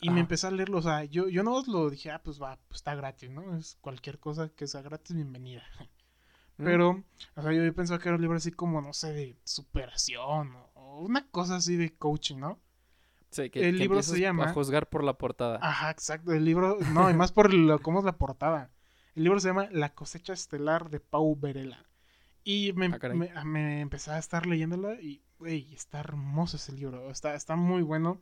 Y me empecé a leerlo, o sea, yo, yo no lo dije, ah, pues va, pues está gratis, ¿no? Es cualquier cosa que sea gratis, bienvenida. (laughs) Mm, Pero, o sea, yo pensaba que era un libro así como, no sé, de superación o, o una cosa así de coaching, ¿no? sí, que, el que libro se llama- A juzgar por la portada. Ajá, exacto, el libro, no, y más por lo, cómo es la portada. El libro se llama La cosecha estelar de Pau Verela. Y me, Ah, me, me empecé a estar leyéndola y, güey, está hermoso ese libro, está, está muy bueno.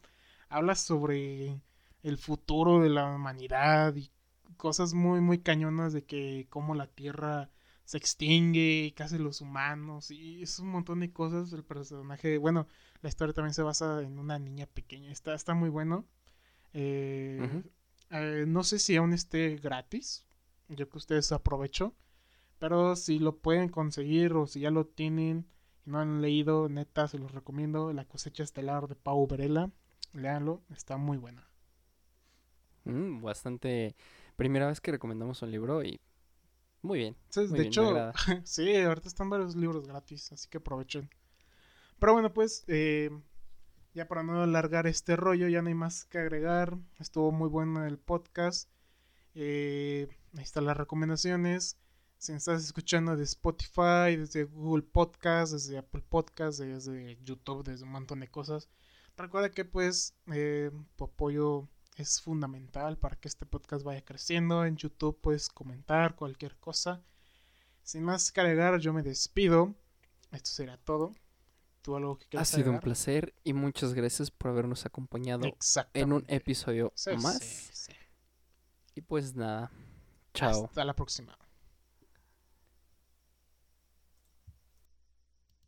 Habla sobre el futuro de la humanidad y cosas muy, muy cañonas de que cómo la Tierra se extingue, casi los humanos, y es un montón de cosas. El personaje, bueno, la historia también se basa en una niña pequeña, está, está muy bueno. Eh, eh, no sé si aún esté gratis, yo que ustedes aprovecho, pero si lo pueden conseguir o si ya lo tienen y no han leído, neta, se los recomiendo. La cosecha estelar de Pau Verela, léanlo, está muy buena. Mm, bastante. Primera vez que recomendamos un libro y muy bien. Entonces, Muy de bien, hecho, (laughs) sí, ahorita están varios libros gratis, así que aprovechen. Pero bueno, pues, eh, ya para no alargar este rollo, ya no hay más que agregar. Estuvo muy bueno el podcast. Eh, ahí están las recomendaciones. Si me estás escuchando de Spotify, desde Google Podcast, desde Apple Podcast, desde YouTube, desde un montón de cosas. Recuerda que pues eh, tu apoyo es fundamental para que este podcast vaya creciendo. En YouTube puedes comentar cualquier cosa. Sin más que agregar, yo me despido. Esto será todo. ¿Tú algo que Ha quieras sido un placer y muchas gracias por habernos acompañado en un episodio Sí, más. sí, sí. Y pues nada. Chao. Hasta la próxima.